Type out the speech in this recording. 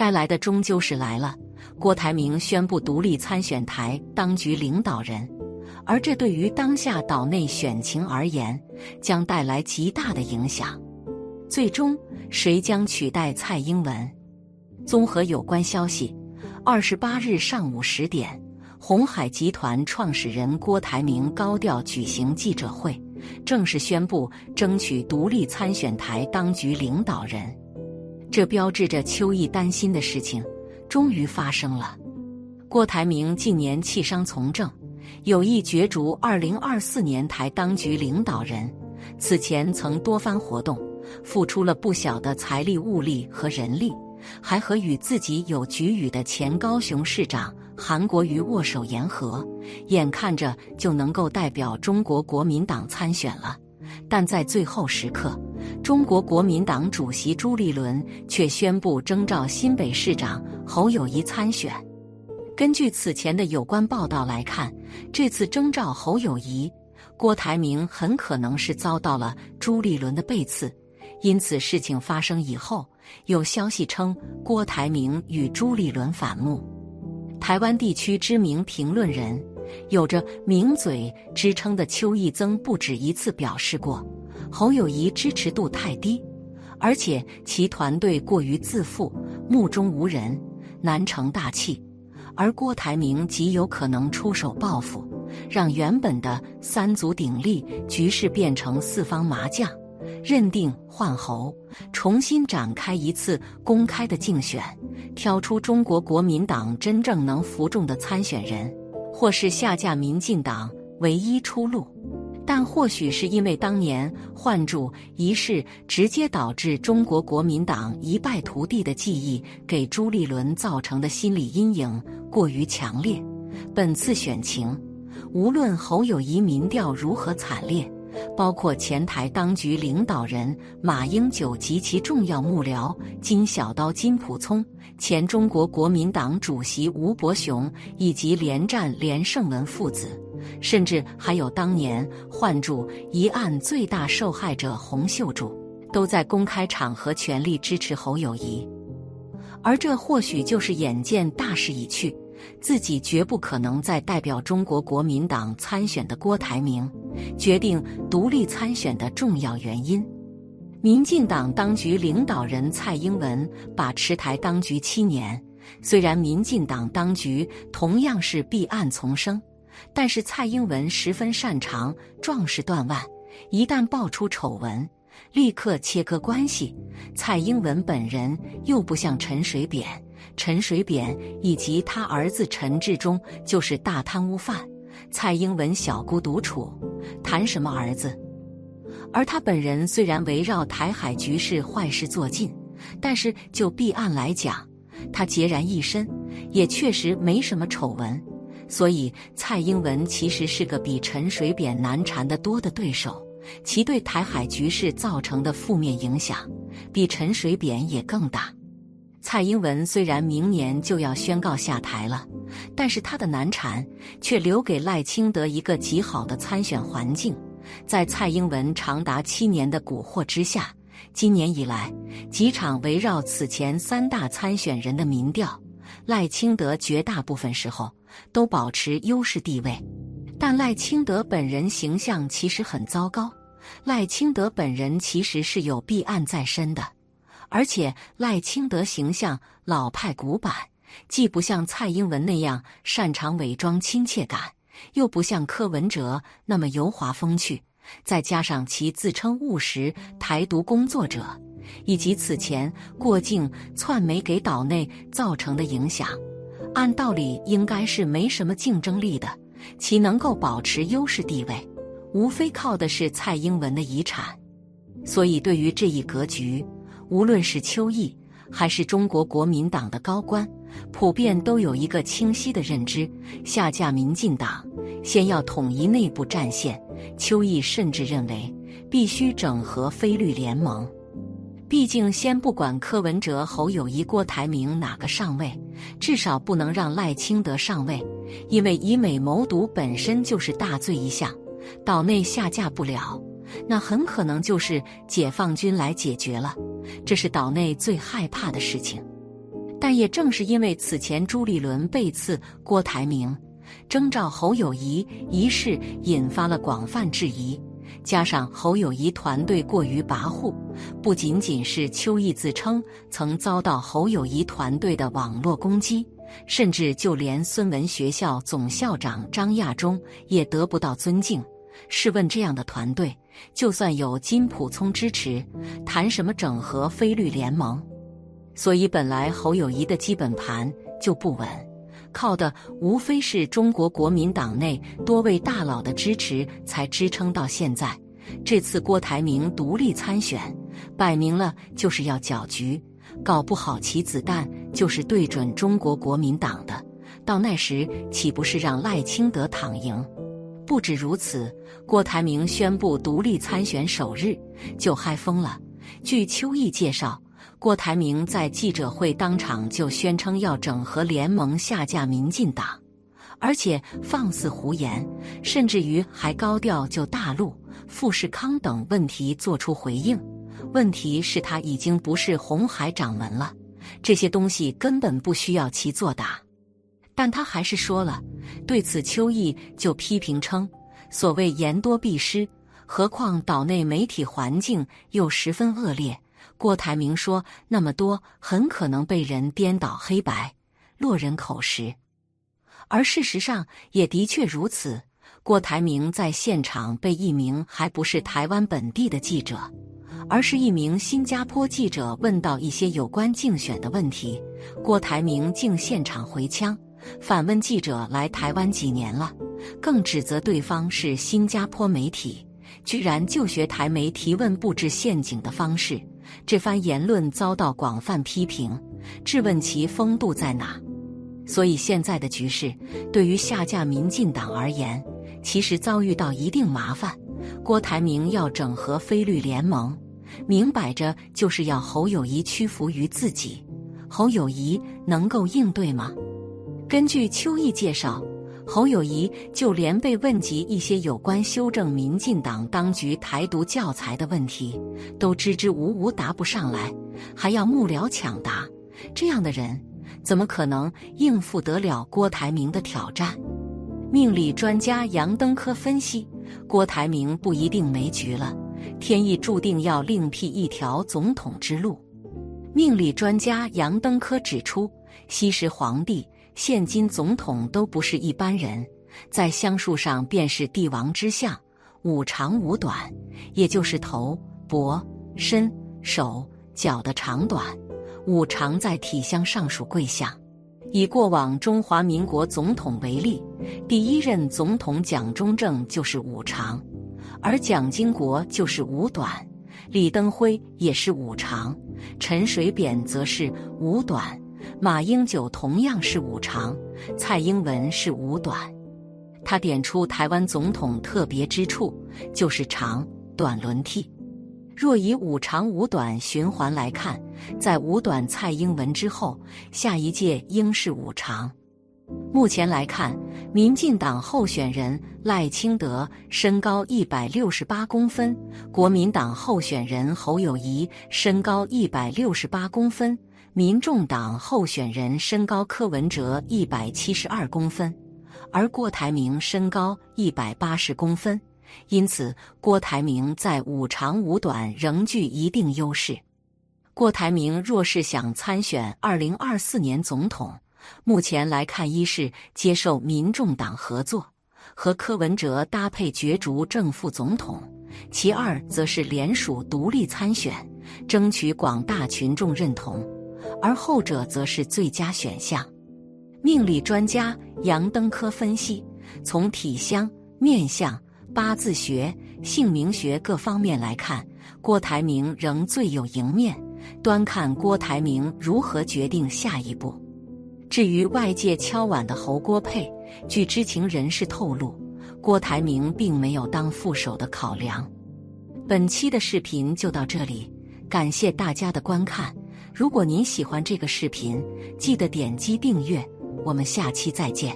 该来的终究是来了。郭台铭宣布独立参选台当局领导人，而这对于当下岛内选情而言，将带来极大的影响。最终，谁将取代蔡英文？综合有关消息，二十八日上午十点，红海集团创始人郭台铭高调举行记者会，正式宣布争取独立参选台当局领导人。这标志着邱毅担心的事情终于发生了。郭台铭近年弃商从政，有意角逐二零二四年台当局领导人。此前曾多番活动，付出了不小的财力、物力和人力，还和与自己有局龉的前高雄市长韩国瑜握手言和，眼看着就能够代表中国国民党参选了。但在最后时刻，中国国民党主席朱立伦却宣布征召新北市长侯友谊参选。根据此前的有关报道来看，这次征召侯友谊，郭台铭很可能是遭到了朱立伦的背刺。因此，事情发生以后，有消息称郭台铭与朱立伦反目。台湾地区知名评论人。有着“名嘴”之称的邱义增不止一次表示过，侯友谊支持度太低，而且其团队过于自负、目中无人、难成大器，而郭台铭极有可能出手报复，让原本的三足鼎立局势变成四方麻将，认定换侯，重新展开一次公开的竞选，挑出中国国民党真正能服众的参选人。或是下架民进党唯一出路，但或许是因为当年换主一事直接导致中国国民党一败涂地的记忆，给朱立伦造成的心理阴影过于强烈。本次选情，无论侯友谊民调如何惨烈。包括前台当局领导人马英九及其重要幕僚金小刀、金溥聪，前中国国民党主席吴伯雄以及连战、连胜文父子，甚至还有当年换柱一案最大受害者洪秀柱，都在公开场合全力支持侯友谊。而这或许就是眼见大势已去。自己绝不可能再代表中国国民党参选的郭台铭，决定独立参选的重要原因。民进党当局领导人蔡英文把持台当局七年，虽然民进党当局同样是弊案丛生，但是蔡英文十分擅长壮士断腕，一旦爆出丑闻。立刻切割关系。蔡英文本人又不像陈水扁，陈水扁以及他儿子陈志忠就是大贪污犯。蔡英文小姑独处，谈什么儿子？而他本人虽然围绕台海局势坏事做尽，但是就弊案来讲，他孑然一身，也确实没什么丑闻。所以蔡英文其实是个比陈水扁难缠得多的对手。其对台海局势造成的负面影响，比陈水扁也更大。蔡英文虽然明年就要宣告下台了，但是他的难缠却留给赖清德一个极好的参选环境。在蔡英文长达七年的蛊惑之下，今年以来几场围绕此前三大参选人的民调，赖清德绝大部分时候都保持优势地位。但赖清德本人形象其实很糟糕。赖清德本人其实是有弊案在身的，而且赖清德形象老派古板，既不像蔡英文那样擅长伪装亲切感，又不像柯文哲那么油滑风趣。再加上其自称务实台独工作者，以及此前过境窜媒给岛内造成的影响，按道理应该是没什么竞争力的。其能够保持优势地位，无非靠的是蔡英文的遗产。所以，对于这一格局，无论是邱毅还是中国国民党的高官，普遍都有一个清晰的认知：下架民进党，先要统一内部战线。邱毅甚至认为，必须整合非绿联盟。毕竟，先不管柯文哲、侯友谊、郭台铭哪个上位，至少不能让赖清德上位。因为以美谋独本身就是大罪一项，岛内下架不了，那很可能就是解放军来解决了，这是岛内最害怕的事情。但也正是因为此前朱立伦背刺郭台铭、征召侯友谊一事引发了广泛质疑，加上侯友谊团队过于跋扈，不仅仅是邱毅自称曾遭到侯友谊团队的网络攻击，甚至就连孙文学校总校长张亚中也得不到尊敬。试问这样的团队，就算有金普聪支持，谈什么整合非律联盟？所以，本来侯友谊的基本盘就不稳，靠的无非是中国国民党内多位大佬的支持，才支撑到现在。这次郭台铭独立参选，摆明了就是要搅局，搞不好其子弹就是对准中国国民党的。到那时，岂不是让赖清德躺赢？不止如此，郭台铭宣布独立参选首日就嗨疯了。据邱毅介绍。郭台铭在记者会当场就宣称要整合联盟下架民进党，而且放肆胡言，甚至于还高调就大陆、富士康等问题做出回应。问题是，他已经不是红海掌门了，这些东西根本不需要其作答。但他还是说了。对此，邱毅就批评称：“所谓言多必失，何况岛内媒体环境又十分恶劣。”郭台铭说：“那么多很可能被人颠倒黑白，落人口实。”而事实上也的确如此。郭台铭在现场被一名还不是台湾本地的记者，而是一名新加坡记者问到一些有关竞选的问题，郭台铭竟现场回枪，反问记者来台湾几年了，更指责对方是新加坡媒体，居然就学台媒提问布置陷阱的方式。这番言论遭到广泛批评，质问其风度在哪。所以现在的局势，对于下架民进党而言，其实遭遇到一定麻烦。郭台铭要整合非绿联盟，明摆着就是要侯友谊屈服于自己。侯友谊能够应对吗？根据邱毅介绍。侯友谊就连被问及一些有关修正民进党当局台独教材的问题，都支支吾吾答不上来，还要幕僚抢答。这样的人怎么可能应付得了郭台铭的挑战？命理专家杨登科分析，郭台铭不一定没局了，天意注定要另辟一条总统之路。命理专家杨登科指出，西时皇帝。现今总统都不是一般人，在相术上便是帝王之相，五长五短，也就是头、脖、身、手、脚的长短。五长在体相上属贵相。以过往中华民国总统为例，第一任总统蒋中正就是五长，而蒋经国就是五短，李登辉也是五长，陈水扁则是五短。马英九同样是五长，蔡英文是五短。他点出台湾总统特别之处，就是长短轮替。若以五长五短循环来看，在五短蔡英文之后，下一届应是五长。目前来看，民进党候选人赖清德身高一百六十八公分，国民党候选人侯友谊身高一百六十八公分。民众党候选人身高柯文哲一百七十二公分，而郭台铭身高一百八十公分，因此郭台铭在五长五短仍具一定优势。郭台铭若是想参选二零二四年总统，目前来看，一是接受民众党合作，和柯文哲搭配角逐正副总统；其二则是联署独立参选，争取广大群众认同。而后者则是最佳选项。命理专家杨登科分析，从体相、面相、八字学、姓名学各方面来看，郭台铭仍最有赢面。端看郭台铭如何决定下一步。至于外界敲碗的侯郭配，据知情人士透露，郭台铭并没有当副手的考量。本期的视频就到这里，感谢大家的观看。如果您喜欢这个视频，记得点击订阅。我们下期再见。